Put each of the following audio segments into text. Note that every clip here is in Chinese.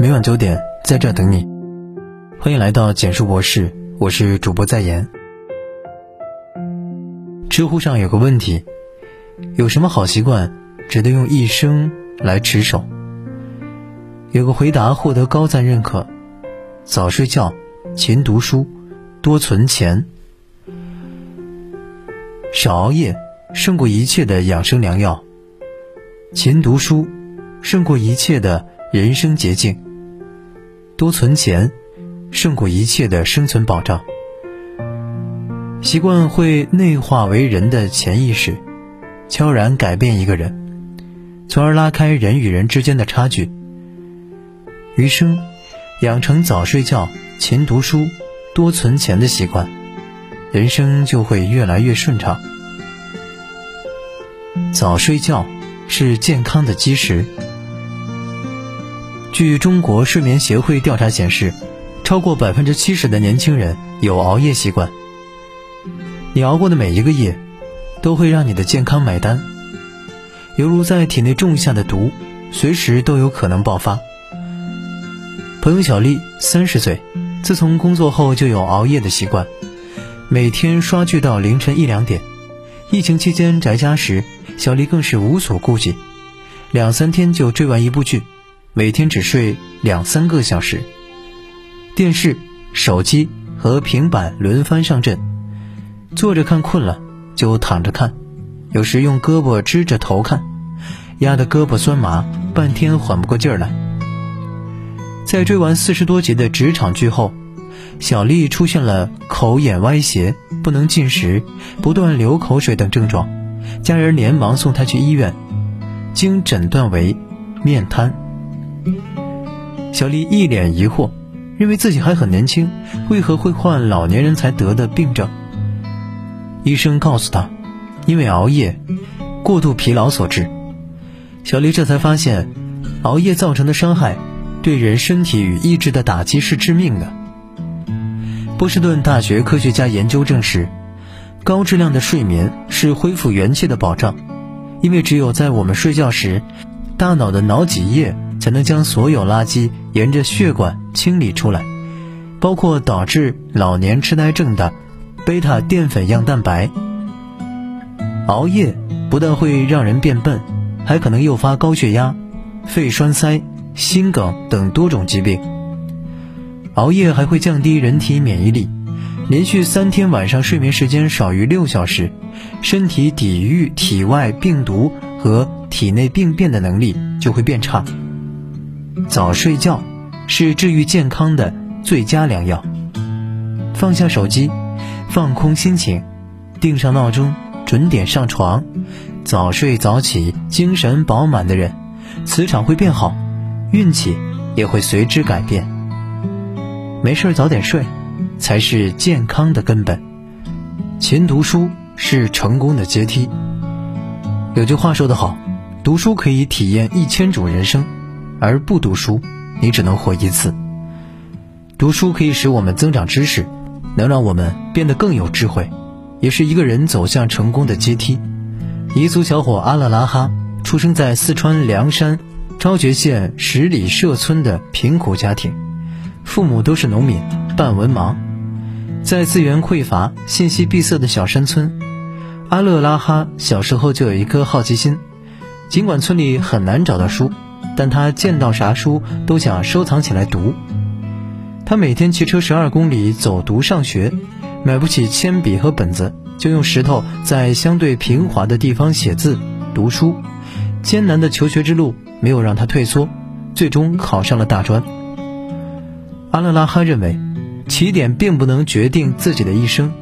每晚九点在这等你。欢迎来到简述博士，我是主播在言。知乎上有个问题：有什么好习惯值得用一生来持守？有个回答获得高赞认可：早睡觉，勤读书，多存钱，少熬夜，胜过一切的养生良药；勤读书，胜过一切的人生捷径；多存钱，胜过一切的生存保障。习惯会内化为人的潜意识，悄然改变一个人，从而拉开人与人之间的差距。余生，养成早睡觉、勤读书、多存钱的习惯，人生就会越来越顺畅。早睡觉是健康的基石。据中国睡眠协会调查显示，超过百分之七十的年轻人有熬夜习惯。你熬过的每一个夜，都会让你的健康买单，犹如在体内种下的毒，随时都有可能爆发。朋友小丽三十岁，自从工作后就有熬夜的习惯，每天刷剧到凌晨一两点。疫情期间宅家时，小丽更是无所顾忌，两三天就追完一部剧，每天只睡两三个小时，电视、手机和平板轮番上阵。坐着看困了，就躺着看；有时用胳膊支着头看，压得胳膊酸麻，半天缓不过劲儿来。在追完四十多集的职场剧后，小丽出现了口眼歪斜、不能进食、不断流口水等症状，家人连忙送她去医院，经诊断为面瘫。小丽一脸疑惑，认为自己还很年轻，为何会患老年人才得的病症？医生告诉她，因为熬夜、过度疲劳所致。小丽这才发现，熬夜造成的伤害，对人身体与意志的打击是致命的。波士顿大学科学家研究证实，高质量的睡眠是恢复元气的保障，因为只有在我们睡觉时，大脑的脑脊液才能将所有垃圾沿着血管清理出来，包括导致老年痴呆症的。贝塔淀粉样蛋白，熬夜不但会让人变笨，还可能诱发高血压、肺栓塞、心梗等多种疾病。熬夜还会降低人体免疫力，连续三天晚上睡眠时间少于六小时，身体抵御体外病毒和体内病变的能力就会变差。早睡觉是治愈健康的最佳良药。放下手机。放空心情，定上闹钟，准点上床，早睡早起，精神饱满的人，磁场会变好，运气也会随之改变。没事早点睡，才是健康的根本。勤读书是成功的阶梯。有句话说得好，读书可以体验一千种人生，而不读书，你只能活一次。读书可以使我们增长知识。能让我们变得更有智慧，也是一个人走向成功的阶梯。彝族小伙阿勒拉哈出生在四川凉山昭觉县十里社村的贫苦家庭，父母都是农民，半文盲。在资源匮乏、信息闭塞的小山村，阿勒拉哈小时候就有一颗好奇心。尽管村里很难找到书，但他见到啥书都想收藏起来读。他每天骑车十二公里走读上学，买不起铅笔和本子，就用石头在相对平滑的地方写字读书。艰难的求学之路没有让他退缩，最终考上了大专。阿勒拉哈认为，起点并不能决定自己的一生，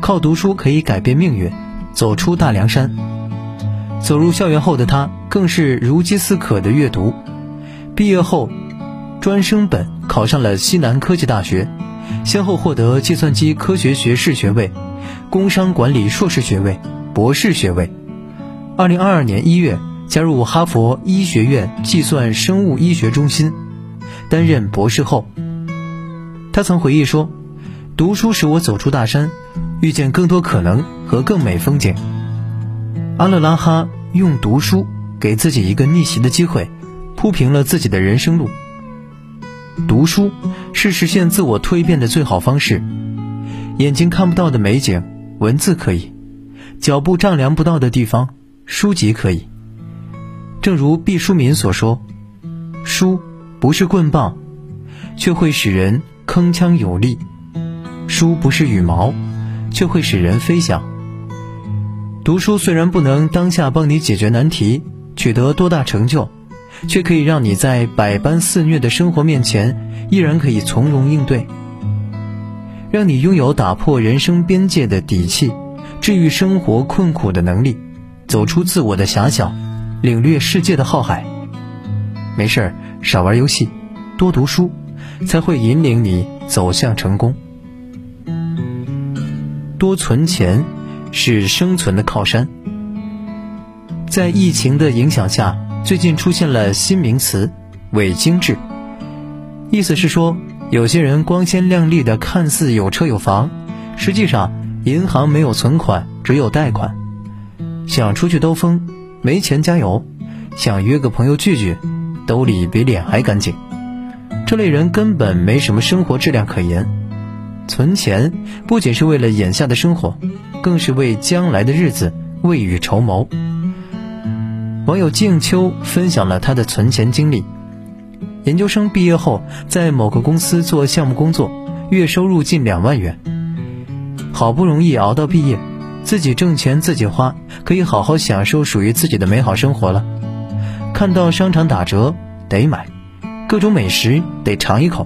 靠读书可以改变命运，走出大凉山。走入校园后的他，更是如饥似渴的阅读。毕业后。专升本考上了西南科技大学，先后获得计算机科学学士学位、工商管理硕士学位、博士学位。二零二二年一月加入哈佛医学院计算生物医学中心，担任博士后。他曾回忆说：“读书使我走出大山，遇见更多可能和更美风景。”阿勒拉哈用读书给自己一个逆袭的机会，铺平了自己的人生路。读书是实现自我蜕变的最好方式。眼睛看不到的美景，文字可以；脚步丈量不到的地方，书籍可以。正如毕淑敏所说：“书不是棍棒，却会使人铿锵有力；书不是羽毛，却会使人飞翔。”读书虽然不能当下帮你解决难题，取得多大成就，却可以让你在百般肆虐的生活面前，依然可以从容应对，让你拥有打破人生边界的底气，治愈生活困苦的能力，走出自我的狭小。领略世界的浩海。没事儿，少玩游戏，多读书，才会引领你走向成功。多存钱是生存的靠山。在疫情的影响下，最近出现了新名词“伪精致”，意思是说，有些人光鲜亮丽的看似有车有房，实际上银行没有存款，只有贷款，想出去兜风。没钱加油，想约个朋友聚聚，兜里比脸还干净。这类人根本没什么生活质量可言。存钱不仅是为了眼下的生活，更是为将来的日子未雨绸缪。网友静秋分享了他的存钱经历：研究生毕业后，在某个公司做项目工作，月收入近两万元。好不容易熬到毕业。自己挣钱自己花，可以好好享受属于自己的美好生活了。看到商场打折得买，各种美食得尝一口，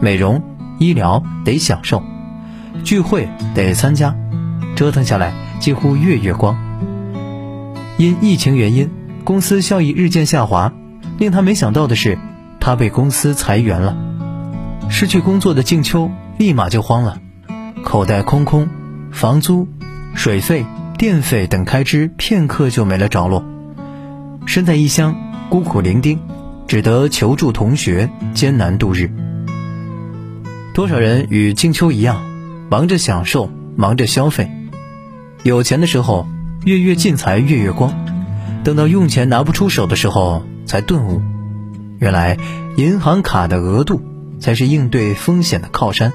美容医疗得享受，聚会得参加，折腾下来几乎月月光。因疫情原因，公司效益日渐下滑，令他没想到的是，他被公司裁员了。失去工作的静秋立马就慌了，口袋空空，房租。水费、电费等开支片刻就没了着落，身在异乡，孤苦伶仃，只得求助同学，艰难度日。多少人与静秋一样，忙着享受，忙着消费，有钱的时候月月进财，月月光，等到用钱拿不出手的时候，才顿悟，原来银行卡的额度才是应对风险的靠山。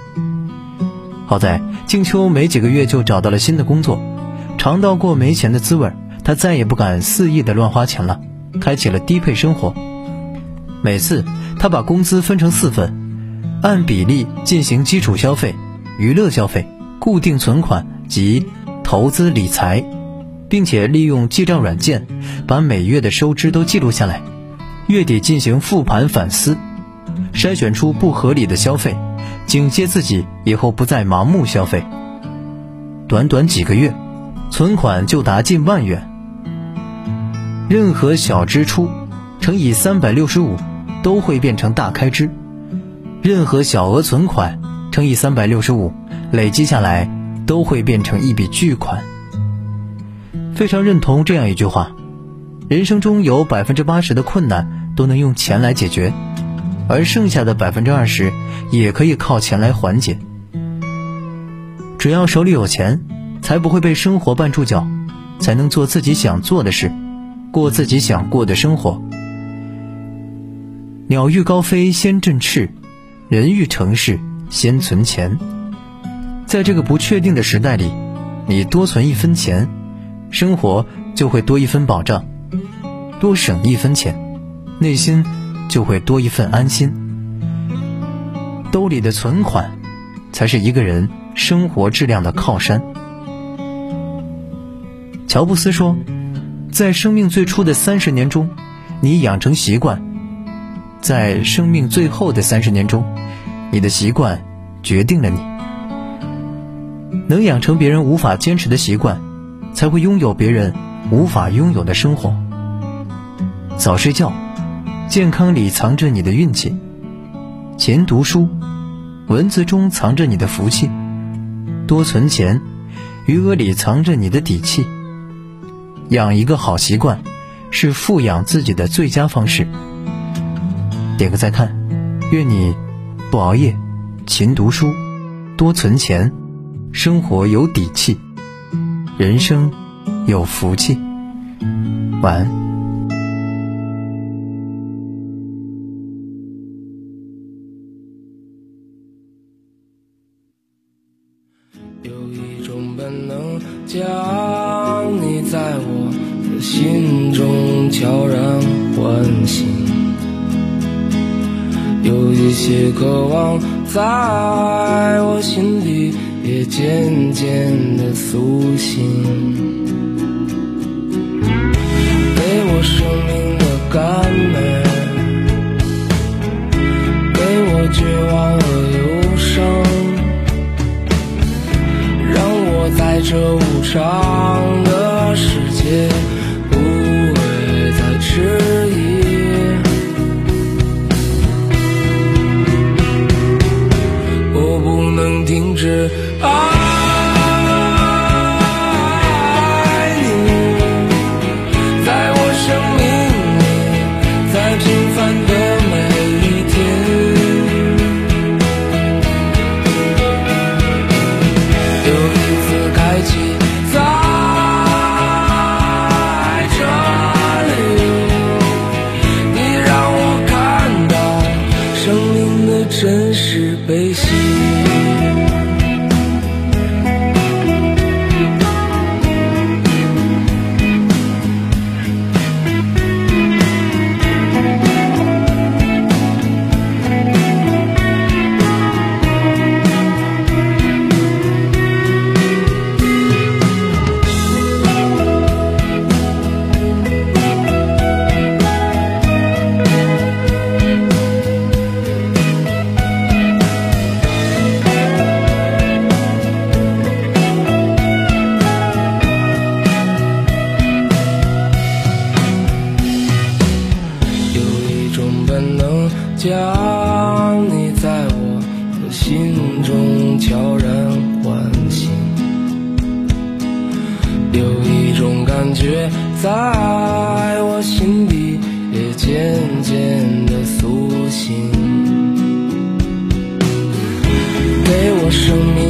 好在静秋没几个月就找到了新的工作，尝到过没钱的滋味，他再也不敢肆意的乱花钱了，开启了低配生活。每次他把工资分成四份，按比例进行基础消费、娱乐消费、固定存款及投资理财，并且利用记账软件把每月的收支都记录下来，月底进行复盘反思，筛选出不合理的消费。警戒自己以后不再盲目消费。短短几个月，存款就达近万元。任何小支出乘以三百六十五，都会变成大开支；任何小额存款乘以三百六十五，累积下来都会变成一笔巨款。非常认同这样一句话：人生中有百分之八十的困难都能用钱来解决。而剩下的百分之二十，也可以靠钱来缓解。只要手里有钱，才不会被生活绊住脚，才能做自己想做的事，过自己想过的生活。鸟欲高飞先振翅，人欲成事先存钱。在这个不确定的时代里，你多存一分钱，生活就会多一分保障；多省一分钱，内心。就会多一份安心。兜里的存款，才是一个人生活质量的靠山。乔布斯说，在生命最初的三十年中，你养成习惯；在生命最后的三十年中，你的习惯决定了你。能养成别人无法坚持的习惯，才会拥有别人无法拥有的生活。早睡觉。健康里藏着你的运气，勤读书，文字中藏着你的福气，多存钱，余额里藏着你的底气。养一个好习惯，是富养自己的最佳方式。点个再看，愿你不熬夜，勤读书，多存钱，生活有底气，人生有福气，晚安。有一种本能，将你在我的心中悄然唤醒。有一些渴望在我心里。也渐渐的苏醒，给我生命的甘美，给我绝望和忧伤。让我在这无常生命